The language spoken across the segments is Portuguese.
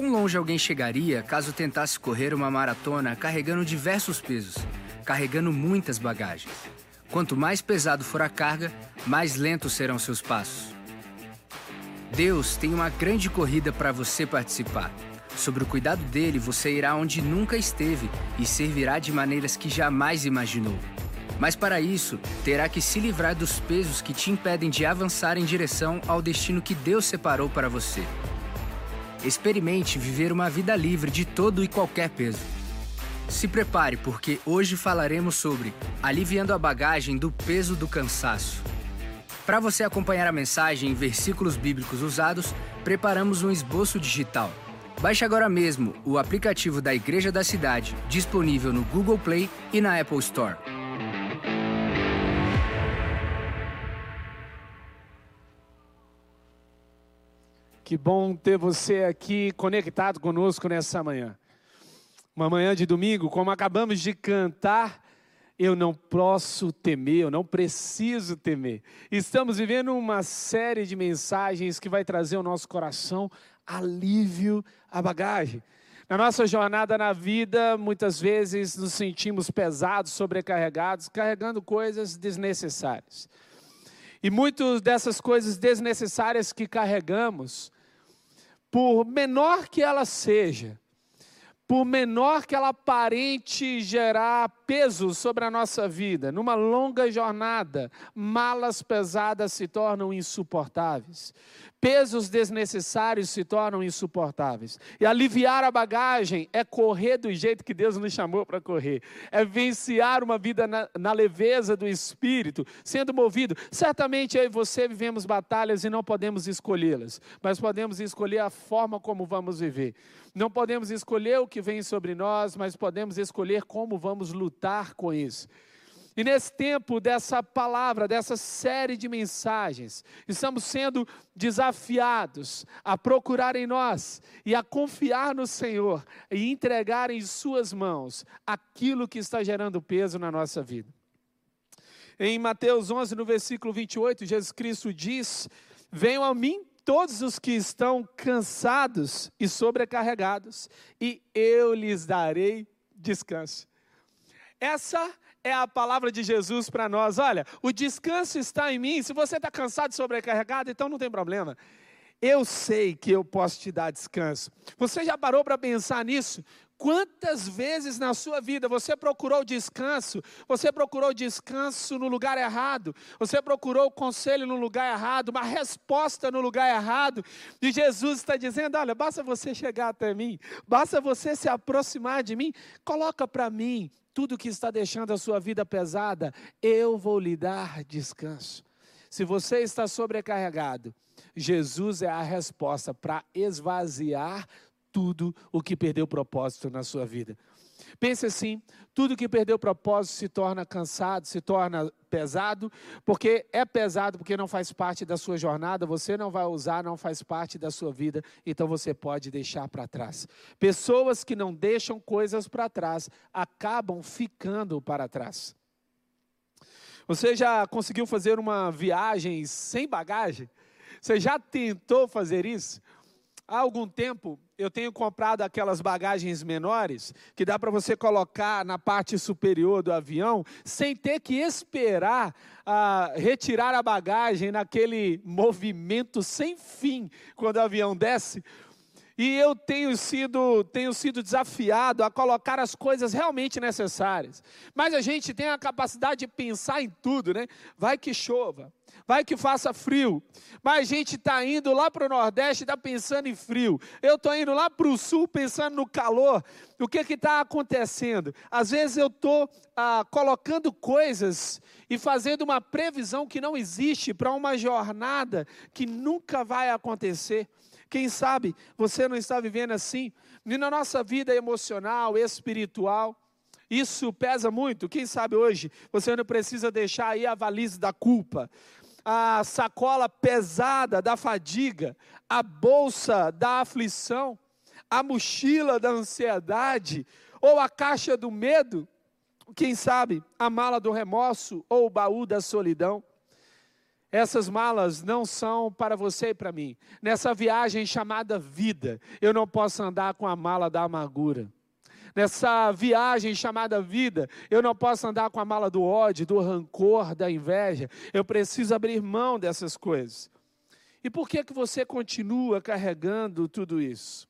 Quão longe alguém chegaria caso tentasse correr uma maratona carregando diversos pesos, carregando muitas bagagens? Quanto mais pesado for a carga, mais lentos serão seus passos. Deus tem uma grande corrida para você participar. Sobre o cuidado dele, você irá onde nunca esteve e servirá de maneiras que jamais imaginou. Mas para isso, terá que se livrar dos pesos que te impedem de avançar em direção ao destino que Deus separou para você. Experimente viver uma vida livre de todo e qualquer peso. Se prepare, porque hoje falaremos sobre aliviando a bagagem do peso do cansaço. Para você acompanhar a mensagem em versículos bíblicos usados, preparamos um esboço digital. Baixe agora mesmo o aplicativo da Igreja da Cidade, disponível no Google Play e na Apple Store. Que bom ter você aqui conectado conosco nessa manhã. Uma manhã de domingo, como acabamos de cantar, eu não posso temer, eu não preciso temer. Estamos vivendo uma série de mensagens que vai trazer ao nosso coração alívio à bagagem. Na nossa jornada na vida, muitas vezes nos sentimos pesados, sobrecarregados, carregando coisas desnecessárias. E muitas dessas coisas desnecessárias que carregamos, por menor que ela seja, por menor que ela aparente gerar peso sobre a nossa vida, numa longa jornada, malas pesadas se tornam insuportáveis. Pesos desnecessários se tornam insuportáveis. E aliviar a bagagem é correr do jeito que Deus nos chamou para correr. É venciar uma vida na, na, leveza do espírito, sendo movido. Certamente eu e você vivemos batalhas e não podemos escolhê-las, mas podemos escolher a forma como vamos viver. Não podemos escolher o que vem sobre nós, mas podemos escolher como vamos lutar com isso. E nesse tempo dessa palavra, dessa série de mensagens, estamos sendo desafiados a procurar em nós e a confiar no Senhor e entregar em Suas mãos aquilo que está gerando peso na nossa vida. Em Mateus 11, no versículo 28, Jesus Cristo diz: Venham a mim todos os que estão cansados e sobrecarregados, e eu lhes darei descanso. Essa é a palavra de Jesus para nós. Olha, o descanso está em mim. Se você está cansado e sobrecarregado, então não tem problema. Eu sei que eu posso te dar descanso. Você já parou para pensar nisso? Quantas vezes na sua vida você procurou descanso? Você procurou descanso no lugar errado? Você procurou conselho no lugar errado? Uma resposta no lugar errado? E Jesus está dizendo: Olha, basta você chegar até mim, basta você se aproximar de mim, coloca para mim tudo que está deixando a sua vida pesada, eu vou lhe dar descanso. Se você está sobrecarregado, Jesus é a resposta para esvaziar tudo o que perdeu propósito na sua vida. Pense assim: tudo que perdeu propósito se torna cansado, se torna pesado, porque é pesado, porque não faz parte da sua jornada, você não vai usar, não faz parte da sua vida, então você pode deixar para trás. Pessoas que não deixam coisas para trás acabam ficando para trás. Você já conseguiu fazer uma viagem sem bagagem? Você já tentou fazer isso? Há algum tempo eu tenho comprado aquelas bagagens menores que dá para você colocar na parte superior do avião sem ter que esperar ah, retirar a bagagem naquele movimento sem fim quando o avião desce. E eu tenho sido, tenho sido desafiado a colocar as coisas realmente necessárias. Mas a gente tem a capacidade de pensar em tudo, né? Vai que chova, vai que faça frio. Mas a gente está indo lá para o Nordeste e está pensando em frio. Eu estou indo lá para o Sul pensando no calor. O que está acontecendo? Às vezes eu estou ah, colocando coisas e fazendo uma previsão que não existe para uma jornada que nunca vai acontecer. Quem sabe você não está vivendo assim? E na nossa vida emocional, espiritual, isso pesa muito. Quem sabe hoje você não precisa deixar aí a valise da culpa, a sacola pesada da fadiga, a bolsa da aflição, a mochila da ansiedade ou a caixa do medo, quem sabe a mala do remorso ou o baú da solidão. Essas malas não são para você e para mim. Nessa viagem chamada vida, eu não posso andar com a mala da amargura. Nessa viagem chamada vida, eu não posso andar com a mala do ódio, do rancor, da inveja. Eu preciso abrir mão dessas coisas. E por que que você continua carregando tudo isso?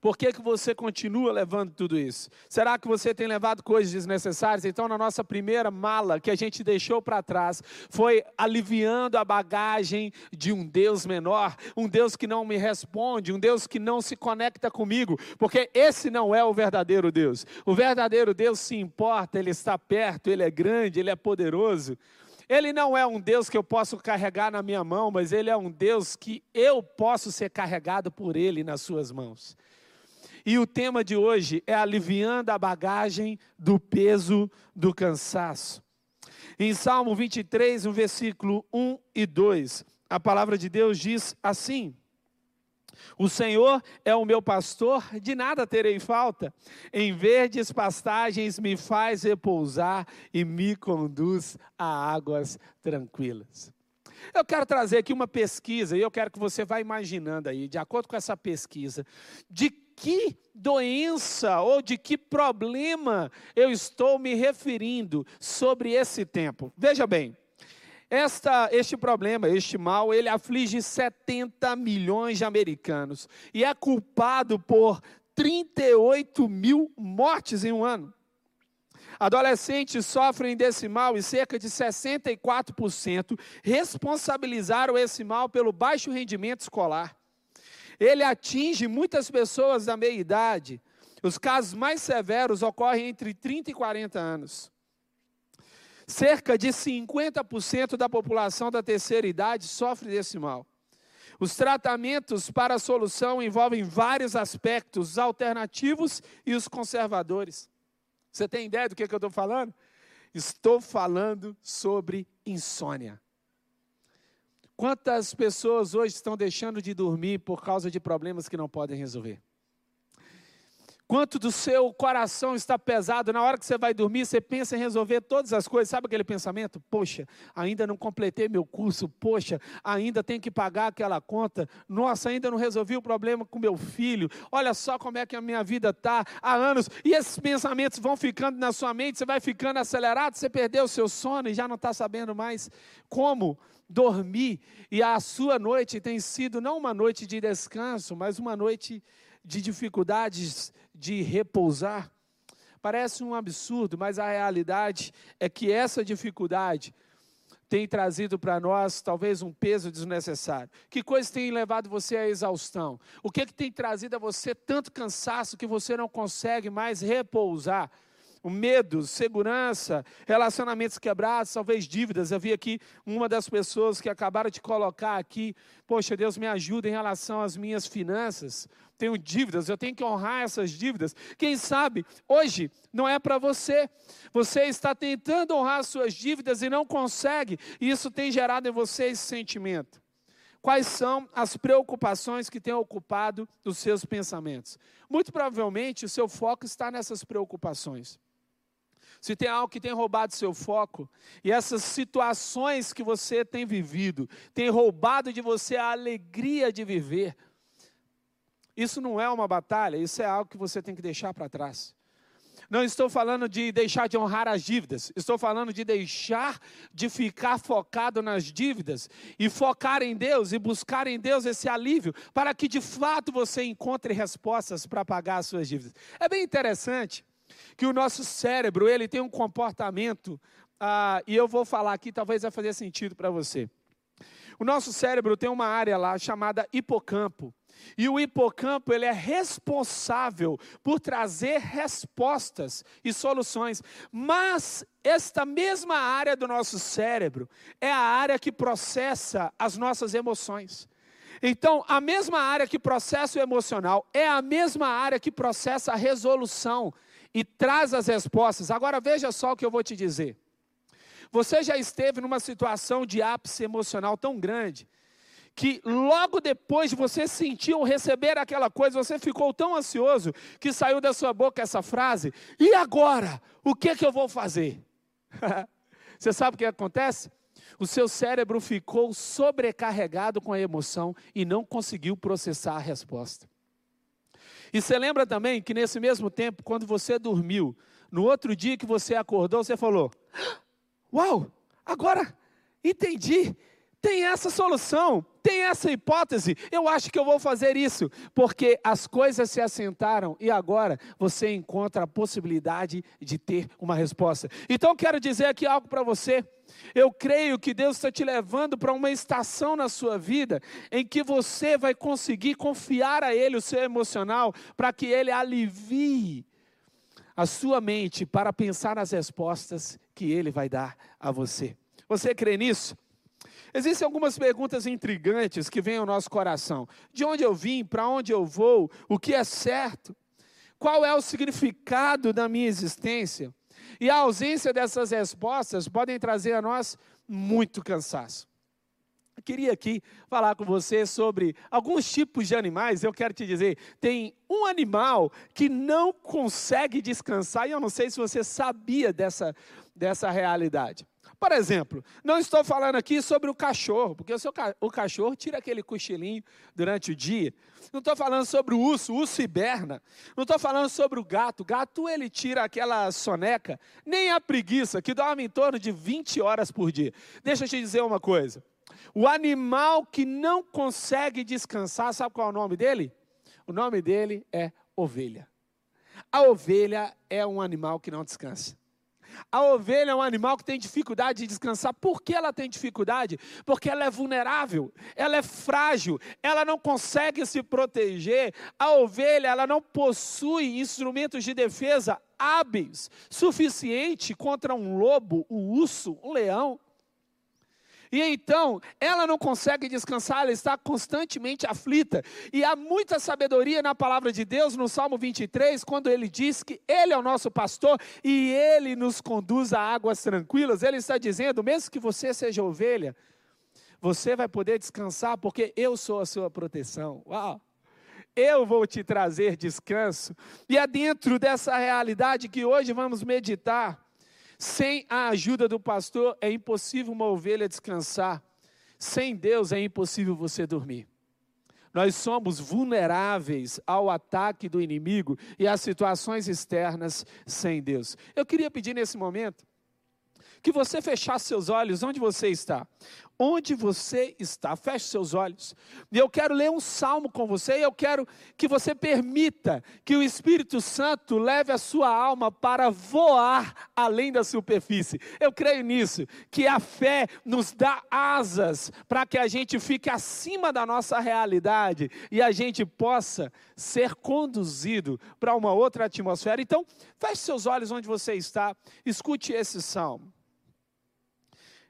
Por que, que você continua levando tudo isso? Será que você tem levado coisas desnecessárias? Então, na nossa primeira mala que a gente deixou para trás, foi aliviando a bagagem de um Deus menor, um Deus que não me responde, um Deus que não se conecta comigo, porque esse não é o verdadeiro Deus. O verdadeiro Deus se importa, ele está perto, ele é grande, ele é poderoso. Ele não é um Deus que eu posso carregar na minha mão, mas ele é um Deus que eu posso ser carregado por ele nas suas mãos. E o tema de hoje é aliviando a bagagem do peso do cansaço. Em Salmo 23, no versículo 1 e 2, a palavra de Deus diz assim: O Senhor é o meu pastor, de nada terei falta. Em verdes pastagens me faz repousar e me conduz a águas tranquilas. Eu quero trazer aqui uma pesquisa e eu quero que você vá imaginando aí, de acordo com essa pesquisa, de que doença ou de que problema eu estou me referindo sobre esse tempo. Veja bem, esta, este problema, este mal, ele aflige 70 milhões de americanos e é culpado por 38 mil mortes em um ano. Adolescentes sofrem desse mal e cerca de 64% responsabilizaram esse mal pelo baixo rendimento escolar. Ele atinge muitas pessoas da meia idade. Os casos mais severos ocorrem entre 30 e 40 anos. Cerca de 50% da população da terceira idade sofre desse mal. Os tratamentos para a solução envolvem vários aspectos, os alternativos e os conservadores. Você tem ideia do que, que eu estou falando? Estou falando sobre insônia. Quantas pessoas hoje estão deixando de dormir por causa de problemas que não podem resolver? Quanto do seu coração está pesado, na hora que você vai dormir, você pensa em resolver todas as coisas, sabe aquele pensamento? Poxa, ainda não completei meu curso, poxa, ainda tenho que pagar aquela conta, nossa, ainda não resolvi o problema com meu filho, olha só como é que a minha vida está há anos, e esses pensamentos vão ficando na sua mente, você vai ficando acelerado, você perdeu o seu sono e já não está sabendo mais como dormir, e a sua noite tem sido não uma noite de descanso, mas uma noite de dificuldades de repousar. Parece um absurdo, mas a realidade é que essa dificuldade tem trazido para nós talvez um peso desnecessário. Que coisa tem levado você à exaustão? O que, que tem trazido a você tanto cansaço que você não consegue mais repousar? O medo, segurança, relacionamentos quebrados, talvez dívidas. Eu vi aqui uma das pessoas que acabaram de colocar aqui, poxa, Deus me ajuda em relação às minhas finanças. Tenho dívidas, eu tenho que honrar essas dívidas. Quem sabe hoje não é para você. Você está tentando honrar suas dívidas e não consegue, e isso tem gerado em você esse sentimento. Quais são as preocupações que têm ocupado os seus pensamentos? Muito provavelmente o seu foco está nessas preocupações se tem algo que tem roubado seu foco, e essas situações que você tem vivido, tem roubado de você a alegria de viver, isso não é uma batalha, isso é algo que você tem que deixar para trás. Não estou falando de deixar de honrar as dívidas, estou falando de deixar de ficar focado nas dívidas e focar em Deus e buscar em Deus esse alívio, para que de fato você encontre respostas para pagar as suas dívidas. É bem interessante que o nosso cérebro ele tem um comportamento, ah, e eu vou falar aqui, talvez vai fazer sentido para você. O nosso cérebro tem uma área lá chamada hipocampo. E o hipocampo ele é responsável por trazer respostas e soluções. Mas esta mesma área do nosso cérebro é a área que processa as nossas emoções. Então, a mesma área que processa o emocional é a mesma área que processa a resolução e traz as respostas. Agora veja só o que eu vou te dizer. Você já esteve numa situação de ápice emocional tão grande que logo depois de você sentir ou receber aquela coisa, você ficou tão ansioso que saiu da sua boca essa frase: "E agora? O que que eu vou fazer?" você sabe o que acontece? o seu cérebro ficou sobrecarregado com a emoção e não conseguiu processar a resposta. E você lembra também que nesse mesmo tempo, quando você dormiu, no outro dia que você acordou, você falou: Uau, agora entendi, tem essa solução, tem essa hipótese, eu acho que eu vou fazer isso, porque as coisas se assentaram e agora você encontra a possibilidade de ter uma resposta. Então quero dizer aqui algo para você. Eu creio que Deus está te levando para uma estação na sua vida em que você vai conseguir confiar a Ele o seu emocional para que Ele alivie a sua mente para pensar nas respostas que Ele vai dar a você. Você crê nisso? Existem algumas perguntas intrigantes que vêm ao nosso coração: de onde eu vim, para onde eu vou, o que é certo, qual é o significado da minha existência? E a ausência dessas respostas podem trazer a nós muito cansaço. Eu queria aqui falar com você sobre alguns tipos de animais. Eu quero te dizer, tem um animal que não consegue descansar, e eu não sei se você sabia dessa, dessa realidade. Por exemplo, não estou falando aqui sobre o cachorro, porque o, seu, o cachorro tira aquele cochilinho durante o dia. Não estou falando sobre o urso, o urso hiberna. Não estou falando sobre o gato. O gato ele tira aquela soneca, nem a preguiça, que dorme em torno de 20 horas por dia. Deixa eu te dizer uma coisa. O animal que não consegue descansar, sabe qual é o nome dele? O nome dele é ovelha. A ovelha é um animal que não descansa. A ovelha é um animal que tem dificuldade de descansar. Por que ela tem dificuldade? Porque ela é vulnerável, ela é frágil, ela não consegue se proteger. A ovelha, ela não possui instrumentos de defesa hábeis suficiente contra um lobo, um urso, um leão. E então, ela não consegue descansar, ela está constantemente aflita. E há muita sabedoria na palavra de Deus, no Salmo 23, quando ele diz que Ele é o nosso pastor e Ele nos conduz a águas tranquilas. Ele está dizendo: mesmo que você seja ovelha, você vai poder descansar, porque eu sou a sua proteção. Uau! Eu vou te trazer descanso. E é dentro dessa realidade que hoje vamos meditar. Sem a ajuda do pastor é impossível uma ovelha descansar. Sem Deus é impossível você dormir. Nós somos vulneráveis ao ataque do inimigo e às situações externas sem Deus. Eu queria pedir nesse momento que você fechasse seus olhos onde você está onde você está. Feche seus olhos. E eu quero ler um salmo com você, e eu quero que você permita que o Espírito Santo leve a sua alma para voar além da superfície. Eu creio nisso, que a fé nos dá asas para que a gente fique acima da nossa realidade e a gente possa ser conduzido para uma outra atmosfera. Então, feche seus olhos onde você está, escute esse salmo.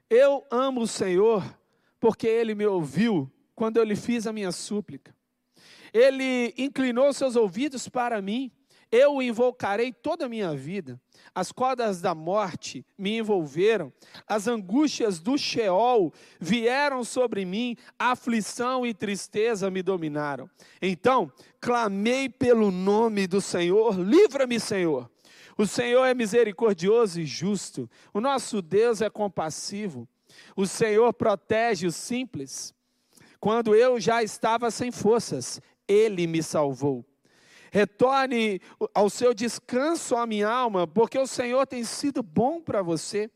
Eu amo o Senhor porque ele me ouviu quando eu lhe fiz a minha súplica. Ele inclinou seus ouvidos para mim. Eu o invocarei toda a minha vida. As cordas da morte me envolveram, as angústias do Sheol vieram sobre mim, aflição e tristeza me dominaram. Então, clamei pelo nome do Senhor, livra-me, Senhor. O Senhor é misericordioso e justo. O nosso Deus é compassivo. O Senhor protege os simples. Quando eu já estava sem forças, Ele me salvou. Retorne ao seu descanso, a minha alma, porque o Senhor tem sido bom para você.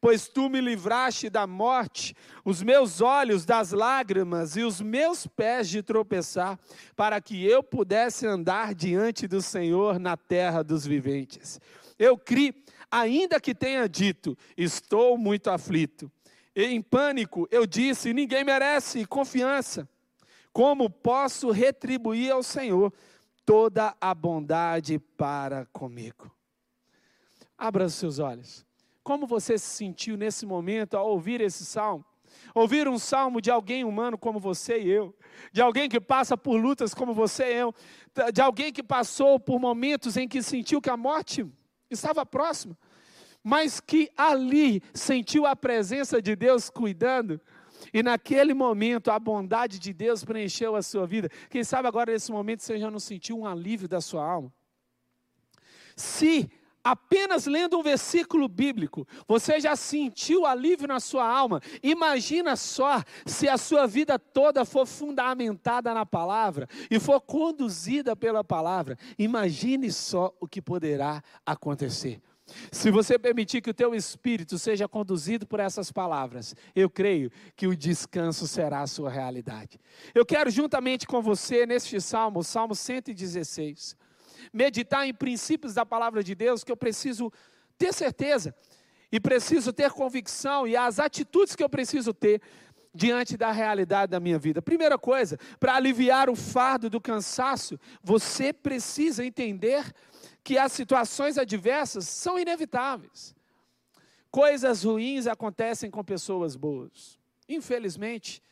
Pois tu me livraste da morte, os meus olhos das lágrimas e os meus pés de tropeçar, para que eu pudesse andar diante do Senhor na terra dos viventes. Eu criei, ainda que tenha dito, estou muito aflito. E em pânico, eu disse: ninguém merece confiança. Como posso retribuir ao Senhor toda a bondade para comigo? Abra os seus olhos. Como você se sentiu nesse momento ao ouvir esse salmo? Ouvir um salmo de alguém humano como você e eu, de alguém que passa por lutas como você e eu, de alguém que passou por momentos em que sentiu que a morte estava próxima, mas que ali sentiu a presença de Deus cuidando, e naquele momento a bondade de Deus preencheu a sua vida. Quem sabe agora nesse momento você já não sentiu um alívio da sua alma? Se apenas lendo um versículo bíblico, você já sentiu alívio na sua alma. Imagina só se a sua vida toda for fundamentada na palavra e for conduzida pela palavra. Imagine só o que poderá acontecer. Se você permitir que o teu espírito seja conduzido por essas palavras, eu creio que o descanso será a sua realidade. Eu quero, juntamente com você, neste salmo, Salmo 116, meditar em princípios da palavra de Deus que eu preciso ter certeza e preciso ter convicção e as atitudes que eu preciso ter diante da realidade da minha vida. Primeira coisa, para aliviar o fardo do cansaço, você precisa entender que as situações adversas são inevitáveis. Coisas ruins acontecem com pessoas boas. Infelizmente,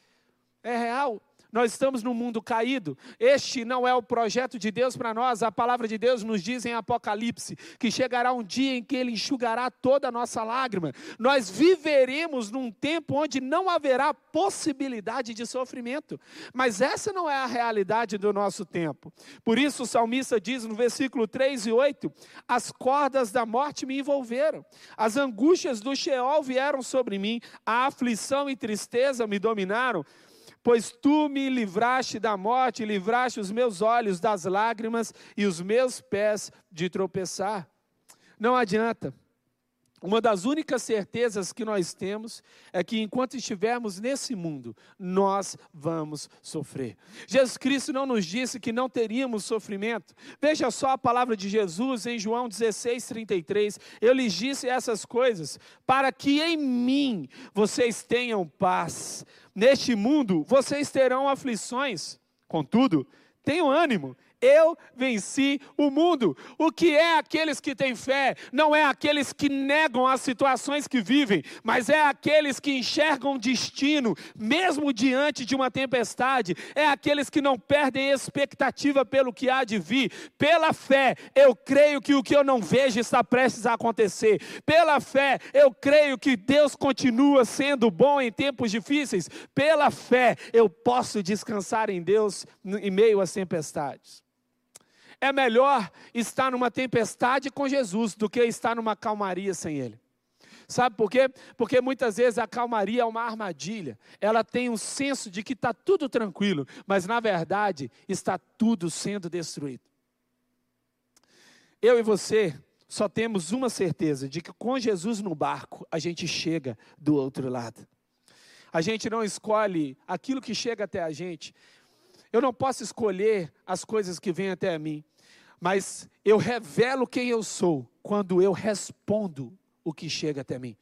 é real. Nós estamos num mundo caído. Este não é o projeto de Deus para nós. A palavra de Deus nos diz em Apocalipse que chegará um dia em que Ele enxugará toda a nossa lágrima. Nós viveremos num tempo onde não haverá possibilidade de sofrimento. Mas essa não é a realidade do nosso tempo. Por isso o salmista diz no versículo 3 e 8: As cordas da morte me envolveram, as angústias do Sheol vieram sobre mim, a aflição e tristeza me dominaram Pois tu me livraste da morte, livraste os meus olhos das lágrimas e os meus pés de tropeçar. Não adianta. Uma das únicas certezas que nós temos é que enquanto estivermos nesse mundo, nós vamos sofrer. Jesus Cristo não nos disse que não teríamos sofrimento. Veja só a palavra de Jesus em João 16, 33. Eu lhes disse essas coisas para que em mim vocês tenham paz. Neste mundo vocês terão aflições, contudo, tenham ânimo eu venci o mundo. O que é aqueles que têm fé? Não é aqueles que negam as situações que vivem, mas é aqueles que enxergam destino, mesmo diante de uma tempestade. É aqueles que não perdem expectativa pelo que há de vir. Pela fé, eu creio que o que eu não vejo está prestes a acontecer. Pela fé, eu creio que Deus continua sendo bom em tempos difíceis. Pela fé, eu posso descansar em Deus em meio às tempestades. É melhor estar numa tempestade com Jesus do que estar numa calmaria sem Ele. Sabe por quê? Porque muitas vezes a calmaria é uma armadilha. Ela tem um senso de que está tudo tranquilo, mas na verdade está tudo sendo destruído. Eu e você só temos uma certeza: de que com Jesus no barco a gente chega do outro lado. A gente não escolhe aquilo que chega até a gente, eu não posso escolher as coisas que vêm até mim, mas eu revelo quem eu sou quando eu respondo o que chega até mim.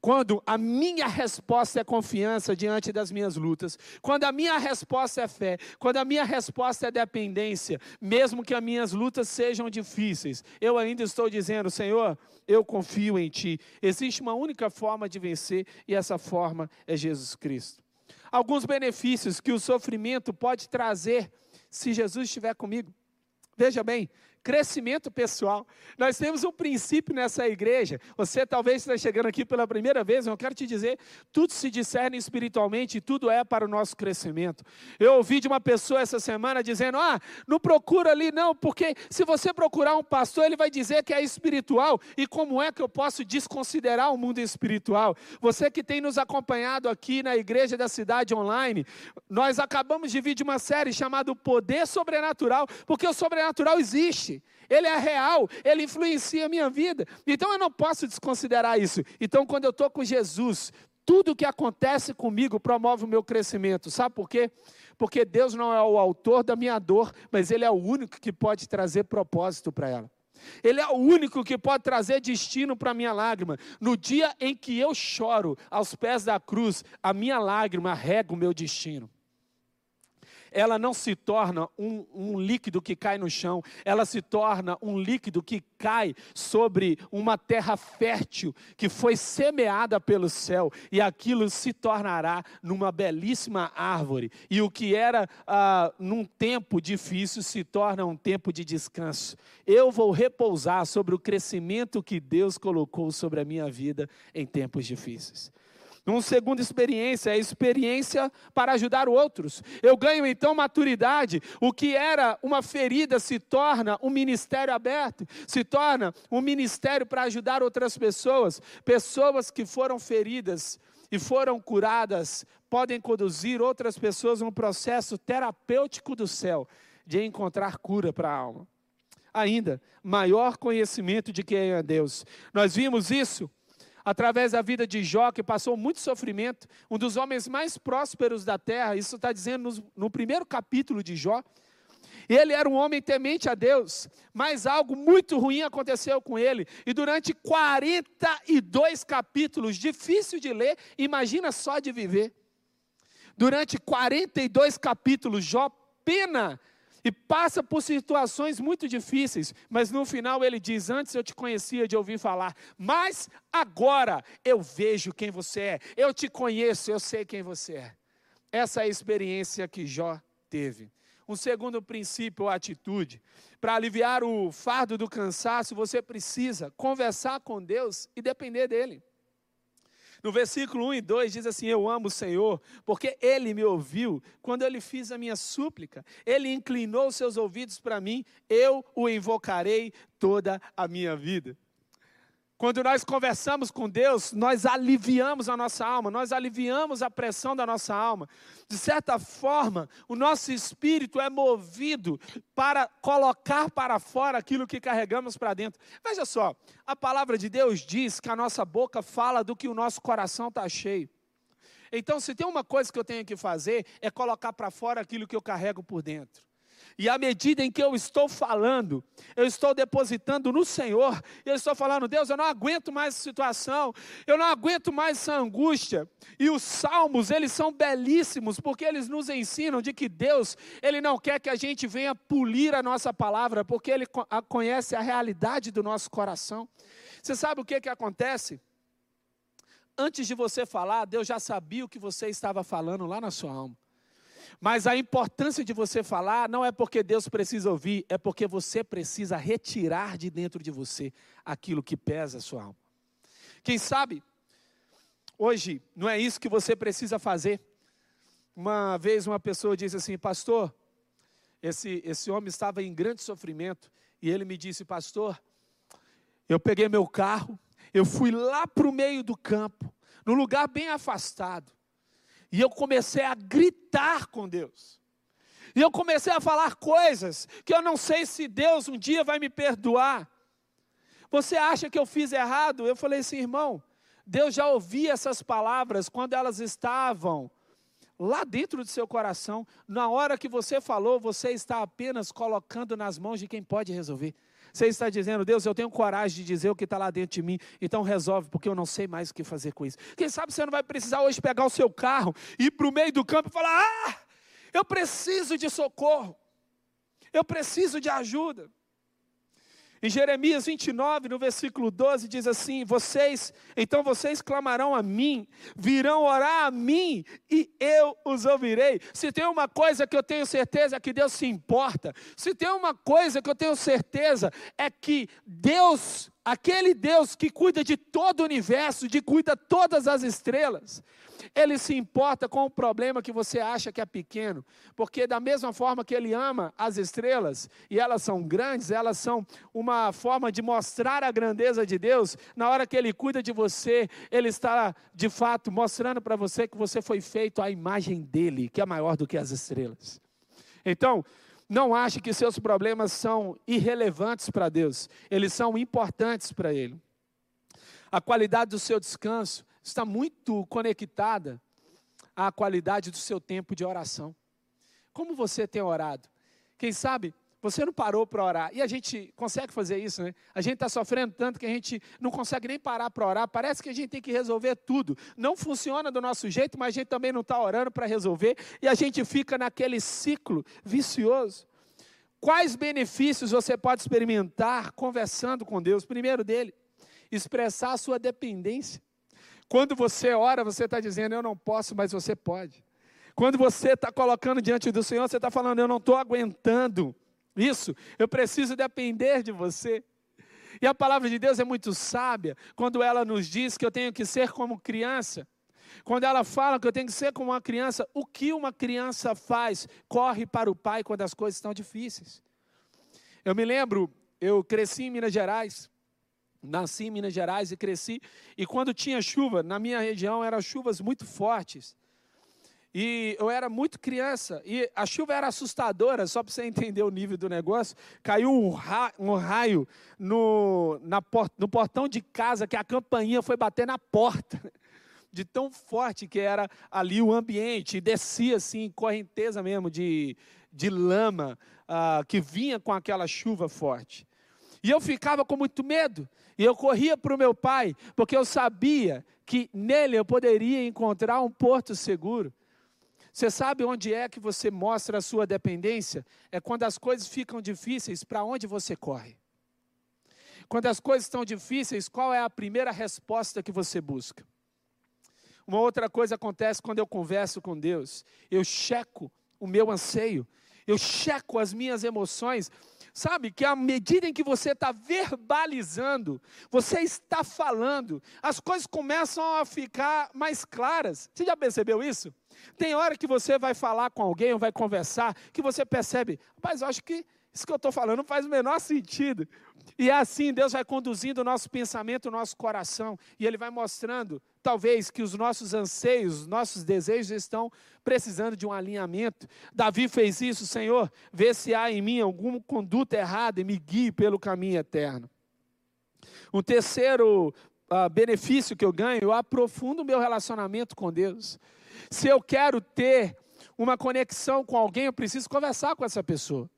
Quando a minha resposta é confiança diante das minhas lutas, quando a minha resposta é fé, quando a minha resposta é dependência, mesmo que as minhas lutas sejam difíceis, eu ainda estou dizendo, Senhor, eu confio em Ti. Existe uma única forma de vencer e essa forma é Jesus Cristo alguns benefícios que o sofrimento pode trazer se Jesus estiver comigo. Veja bem, crescimento pessoal. Nós temos um princípio nessa igreja. Você talvez esteja chegando aqui pela primeira vez, eu quero te dizer, tudo se discerne espiritualmente e tudo é para o nosso crescimento. Eu ouvi de uma pessoa essa semana dizendo: "Ah, não procura ali não, porque se você procurar um pastor, ele vai dizer que é espiritual, e como é que eu posso desconsiderar o mundo espiritual?" Você que tem nos acompanhado aqui na igreja da cidade online, nós acabamos de vir de uma série chamada Poder Sobrenatural, porque o sobrenatural existe ele é real, ele influencia a minha vida. Então eu não posso desconsiderar isso. Então, quando eu estou com Jesus, tudo o que acontece comigo promove o meu crescimento. Sabe por quê? Porque Deus não é o autor da minha dor, mas Ele é o único que pode trazer propósito para ela. Ele é o único que pode trazer destino para a minha lágrima. No dia em que eu choro aos pés da cruz, a minha lágrima rega o meu destino ela não se torna um, um líquido que cai no chão, ela se torna um líquido que cai sobre uma terra fértil que foi semeada pelo céu, e aquilo se tornará numa belíssima árvore. E o que era ah, num tempo difícil se torna um tempo de descanso. Eu vou repousar sobre o crescimento que Deus colocou sobre a minha vida em tempos difíceis. Uma segunda experiência é experiência para ajudar outros. Eu ganho então maturidade. O que era uma ferida se torna um ministério aberto, se torna um ministério para ajudar outras pessoas. Pessoas que foram feridas e foram curadas podem conduzir outras pessoas a um processo terapêutico do céu de encontrar cura para a alma. Ainda, maior conhecimento de quem é Deus. Nós vimos isso através da vida de Jó, que passou muito sofrimento, um dos homens mais prósperos da terra, isso está dizendo no, no primeiro capítulo de Jó. Ele era um homem temente a Deus, mas algo muito ruim aconteceu com ele. E durante 42 capítulos, difícil de ler, imagina só de viver. Durante 42 capítulos, Jó pena e passa por situações muito difíceis, mas no final ele diz: Antes eu te conhecia de ouvir falar, mas agora eu vejo quem você é, eu te conheço, eu sei quem você é. Essa é a experiência que Jó teve. Um segundo princípio ou atitude. Para aliviar o fardo do cansaço, você precisa conversar com Deus e depender dele. No versículo 1 e 2 diz assim: Eu amo o Senhor, porque ele me ouviu quando eu lhe fiz a minha súplica. Ele inclinou seus ouvidos para mim, eu o invocarei toda a minha vida. Quando nós conversamos com Deus, nós aliviamos a nossa alma, nós aliviamos a pressão da nossa alma. De certa forma, o nosso espírito é movido para colocar para fora aquilo que carregamos para dentro. Veja só, a palavra de Deus diz que a nossa boca fala do que o nosso coração está cheio. Então, se tem uma coisa que eu tenho que fazer, é colocar para fora aquilo que eu carrego por dentro. E à medida em que eu estou falando, eu estou depositando no Senhor, eu estou falando, Deus, eu não aguento mais essa situação, eu não aguento mais essa angústia. E os salmos, eles são belíssimos, porque eles nos ensinam de que Deus, ele não quer que a gente venha polir a nossa palavra, porque ele conhece a realidade do nosso coração. Você sabe o que que acontece? Antes de você falar, Deus já sabia o que você estava falando lá na sua alma. Mas a importância de você falar não é porque Deus precisa ouvir, é porque você precisa retirar de dentro de você aquilo que pesa a sua alma. Quem sabe, hoje, não é isso que você precisa fazer. Uma vez uma pessoa disse assim, pastor, esse, esse homem estava em grande sofrimento, e ele me disse, pastor, eu peguei meu carro, eu fui lá para o meio do campo, num lugar bem afastado, e eu comecei a gritar com Deus. E eu comecei a falar coisas que eu não sei se Deus um dia vai me perdoar. Você acha que eu fiz errado? Eu falei assim, irmão, Deus já ouvia essas palavras quando elas estavam lá dentro do seu coração. Na hora que você falou, você está apenas colocando nas mãos de quem pode resolver. Você está dizendo, Deus, eu tenho coragem de dizer o que está lá dentro de mim, então resolve, porque eu não sei mais o que fazer com isso. Quem sabe você não vai precisar hoje pegar o seu carro, ir para o meio do campo e falar: Ah, eu preciso de socorro, eu preciso de ajuda. Em Jeremias 29, no versículo 12, diz assim: Vocês, então vocês clamarão a mim, virão orar a mim, e eu os ouvirei. Se tem uma coisa que eu tenho certeza é que Deus se importa, se tem uma coisa que eu tenho certeza é que Deus, aquele Deus que cuida de todo o universo, de cuida todas as estrelas, ele se importa com o problema que você acha que é pequeno, porque da mesma forma que ele ama as estrelas, e elas são grandes, elas são uma forma de mostrar a grandeza de Deus, na hora que ele cuida de você, ele está de fato mostrando para você que você foi feito à imagem dele, que é maior do que as estrelas. Então, não ache que seus problemas são irrelevantes para Deus, eles são importantes para Ele. A qualidade do seu descanso está muito conectada à qualidade do seu tempo de oração. Como você tem orado? Quem sabe você não parou para orar. E a gente consegue fazer isso, né? A gente está sofrendo tanto que a gente não consegue nem parar para orar. Parece que a gente tem que resolver tudo. Não funciona do nosso jeito, mas a gente também não está orando para resolver. E a gente fica naquele ciclo vicioso. Quais benefícios você pode experimentar conversando com Deus? Primeiro dele, expressar a sua dependência. Quando você ora, você está dizendo, eu não posso, mas você pode. Quando você está colocando diante do Senhor, você está falando, eu não estou aguentando isso, eu preciso depender de você. E a palavra de Deus é muito sábia quando ela nos diz que eu tenho que ser como criança. Quando ela fala que eu tenho que ser como uma criança, o que uma criança faz? Corre para o pai quando as coisas estão difíceis. Eu me lembro, eu cresci em Minas Gerais, nasci em Minas Gerais e cresci, e quando tinha chuva, na minha região eram chuvas muito fortes. E eu era muito criança, e a chuva era assustadora, só para você entender o nível do negócio. Caiu um, ra um raio no, na port no portão de casa, que a campainha foi bater na porta, de tão forte que era ali o ambiente, e descia assim, correnteza mesmo, de, de lama, uh, que vinha com aquela chuva forte. E eu ficava com muito medo, e eu corria para o meu pai, porque eu sabia que nele eu poderia encontrar um porto seguro. Você sabe onde é que você mostra a sua dependência? É quando as coisas ficam difíceis, para onde você corre? Quando as coisas estão difíceis, qual é a primeira resposta que você busca? Uma outra coisa acontece quando eu converso com Deus. Eu checo o meu anseio, eu checo as minhas emoções. Sabe que à medida em que você está verbalizando, você está falando, as coisas começam a ficar mais claras. Você já percebeu isso? Tem hora que você vai falar com alguém ou vai conversar, que você percebe, mas eu acho que isso que eu estou falando faz o menor sentido. E é assim Deus vai conduzindo o nosso pensamento, o nosso coração, e Ele vai mostrando, talvez, que os nossos anseios, os nossos desejos estão precisando de um alinhamento. Davi fez isso, Senhor, vê se há em mim alguma conduta errada e me guie pelo caminho eterno. Um terceiro uh, benefício que eu ganho, eu aprofundo o meu relacionamento com Deus. Se eu quero ter uma conexão com alguém, eu preciso conversar com essa pessoa.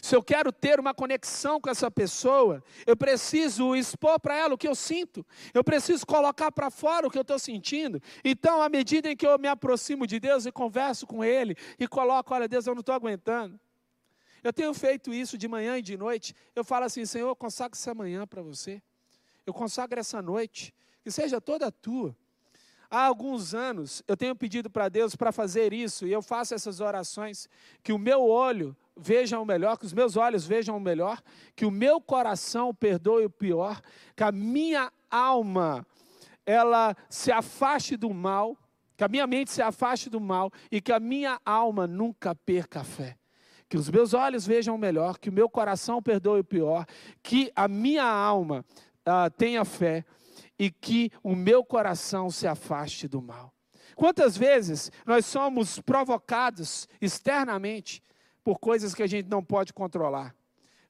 Se eu quero ter uma conexão com essa pessoa, eu preciso expor para ela o que eu sinto, eu preciso colocar para fora o que eu estou sentindo. Então, à medida em que eu me aproximo de Deus e converso com Ele e coloco, olha, Deus, eu não estou aguentando. Eu tenho feito isso de manhã e de noite. Eu falo assim, Senhor, eu consagro essa manhã para você. Eu consagro essa noite, que seja toda tua. Há alguns anos eu tenho pedido para Deus para fazer isso, e eu faço essas orações, que o meu olho veja o melhor, que os meus olhos vejam o melhor, que o meu coração perdoe o pior, que a minha alma ela se afaste do mal, que a minha mente se afaste do mal e que a minha alma nunca perca a fé. Que os meus olhos vejam o melhor, que o meu coração perdoe o pior, que a minha alma uh, tenha fé e que o meu coração se afaste do mal. Quantas vezes nós somos provocados externamente por coisas que a gente não pode controlar?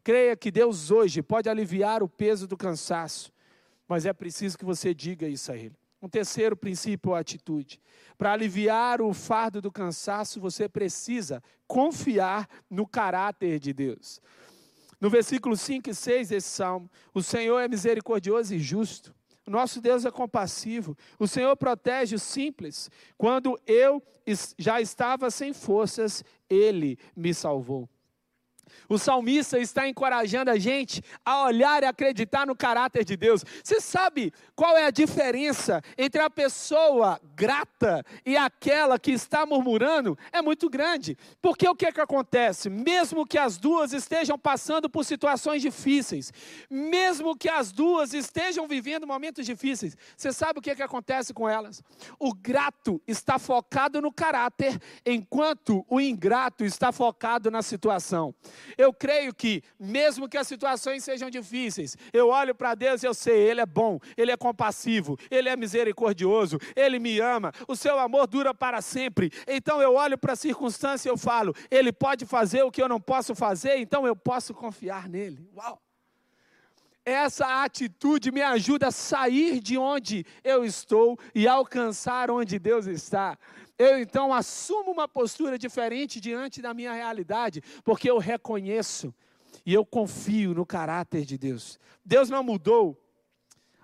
Creia que Deus hoje pode aliviar o peso do cansaço, mas é preciso que você diga isso a Ele. Um terceiro princípio ou atitude. Para aliviar o fardo do cansaço, você precisa confiar no caráter de Deus. No versículo 5 e 6 desse salmo, o Senhor é misericordioso e justo o nosso Deus é compassivo. O Senhor protege os simples. Quando eu já estava sem forças, Ele me salvou. O salmista está encorajando a gente a olhar e acreditar no caráter de Deus. Você sabe qual é a diferença entre a pessoa grata e aquela que está murmurando? É muito grande. Porque o que, é que acontece? Mesmo que as duas estejam passando por situações difíceis, mesmo que as duas estejam vivendo momentos difíceis, você sabe o que, é que acontece com elas? O grato está focado no caráter, enquanto o ingrato está focado na situação. Eu creio que, mesmo que as situações sejam difíceis, eu olho para Deus e eu sei, Ele é bom, Ele é compassivo, Ele é misericordioso, Ele me ama, o seu amor dura para sempre. Então eu olho para a circunstância e eu falo, Ele pode fazer o que eu não posso fazer, então eu posso confiar nele. Uau! Essa atitude me ajuda a sair de onde eu estou e alcançar onde Deus está eu então assumo uma postura diferente diante da minha realidade, porque eu reconheço e eu confio no caráter de Deus. Deus não mudou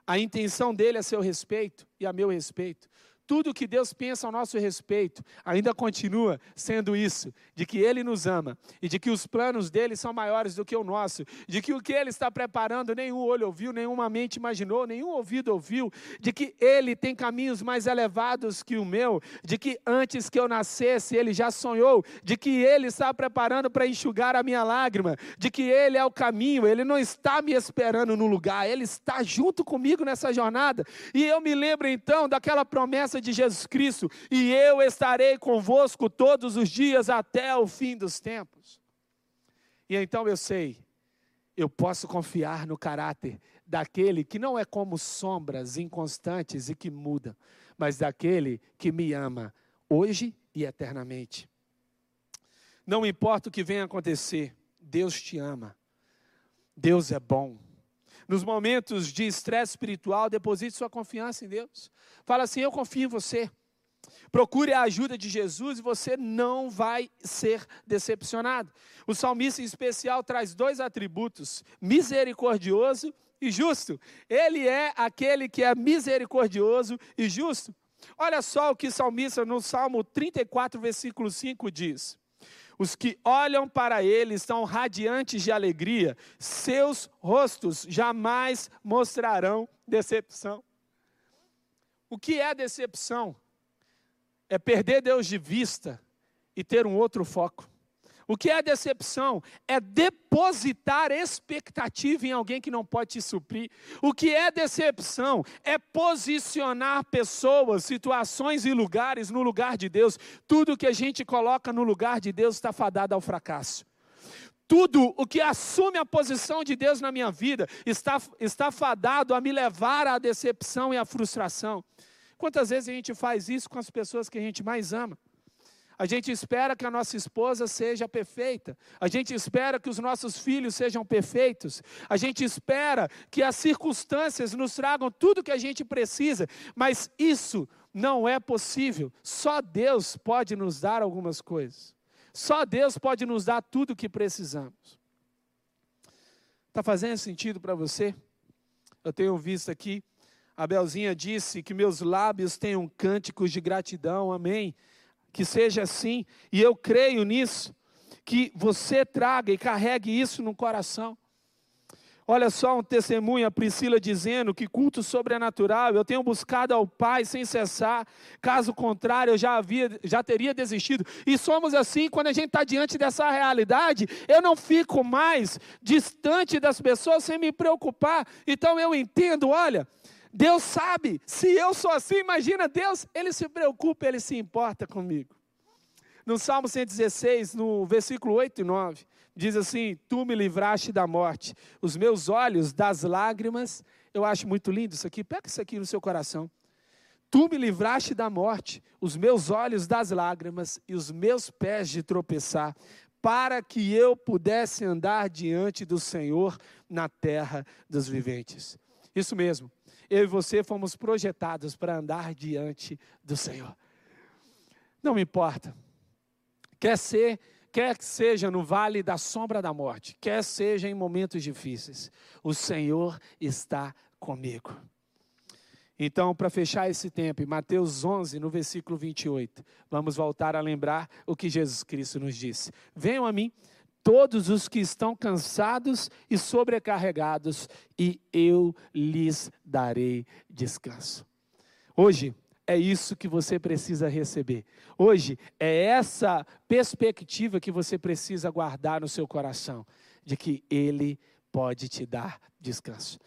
a intenção dele a seu respeito e a meu respeito tudo que Deus pensa ao nosso respeito ainda continua sendo isso, de que Ele nos ama e de que os planos dele são maiores do que o nosso, de que o que Ele está preparando nenhum olho ouviu, nenhuma mente imaginou, nenhum ouvido ouviu, de que Ele tem caminhos mais elevados que o meu, de que antes que eu nascesse Ele já sonhou, de que Ele está preparando para enxugar a minha lágrima, de que Ele é o caminho, Ele não está me esperando no lugar, Ele está junto comigo nessa jornada. E eu me lembro então daquela promessa de Jesus Cristo, e eu estarei convosco todos os dias até o fim dos tempos. E então eu sei, eu posso confiar no caráter daquele que não é como sombras inconstantes e que mudam, mas daquele que me ama hoje e eternamente. Não importa o que venha acontecer, Deus te ama. Deus é bom. Nos momentos de estresse espiritual, deposite sua confiança em Deus. Fala assim: Eu confio em você. Procure a ajuda de Jesus e você não vai ser decepcionado. O salmista em especial traz dois atributos: misericordioso e justo. Ele é aquele que é misericordioso e justo. Olha só o que o salmista no Salmo 34, versículo 5 diz: os que olham para ele estão radiantes de alegria, seus rostos jamais mostrarão decepção. O que é decepção? É perder Deus de vista e ter um outro foco. O que é decepção? É depositar expectativa em alguém que não pode te suprir. O que é decepção? É posicionar pessoas, situações e lugares no lugar de Deus. Tudo que a gente coloca no lugar de Deus está fadado ao fracasso tudo o que assume a posição de Deus na minha vida está, está fadado a me levar à decepção e à frustração. Quantas vezes a gente faz isso com as pessoas que a gente mais ama? A gente espera que a nossa esposa seja perfeita. A gente espera que os nossos filhos sejam perfeitos. A gente espera que as circunstâncias nos tragam tudo que a gente precisa. Mas isso não é possível. Só Deus pode nos dar algumas coisas. Só Deus pode nos dar tudo o que precisamos. Está fazendo sentido para você? Eu tenho visto aqui, a Belzinha disse que meus lábios tenham cânticos de gratidão, amém que seja assim, e eu creio nisso, que você traga e carregue isso no coração. Olha só um testemunho, a Priscila dizendo que culto sobrenatural, eu tenho buscado ao Pai sem cessar, caso contrário, eu já, havia, já teria desistido. E somos assim, quando a gente está diante dessa realidade, eu não fico mais distante das pessoas sem me preocupar. Então eu entendo, olha, Deus sabe, se eu sou assim, imagina Deus, Ele se preocupa, Ele se importa comigo. No Salmo 116, no versículo 8 e 9, diz assim: Tu me livraste da morte, os meus olhos das lágrimas. Eu acho muito lindo isso aqui, pega isso aqui no seu coração. Tu me livraste da morte, os meus olhos das lágrimas e os meus pés de tropeçar, para que eu pudesse andar diante do Senhor na terra dos viventes. Isso mesmo eu e você fomos projetados para andar diante do Senhor. Não me importa. Quer ser, quer que seja no vale da sombra da morte, quer seja em momentos difíceis, o Senhor está comigo. Então, para fechar esse tempo, em Mateus 11, no versículo 28, vamos voltar a lembrar o que Jesus Cristo nos disse: Venham a mim todos os que estão cansados e sobrecarregados, e eu lhes darei descanso. Hoje é isso que você precisa receber. Hoje é essa perspectiva que você precisa guardar no seu coração, de que Ele pode te dar descanso.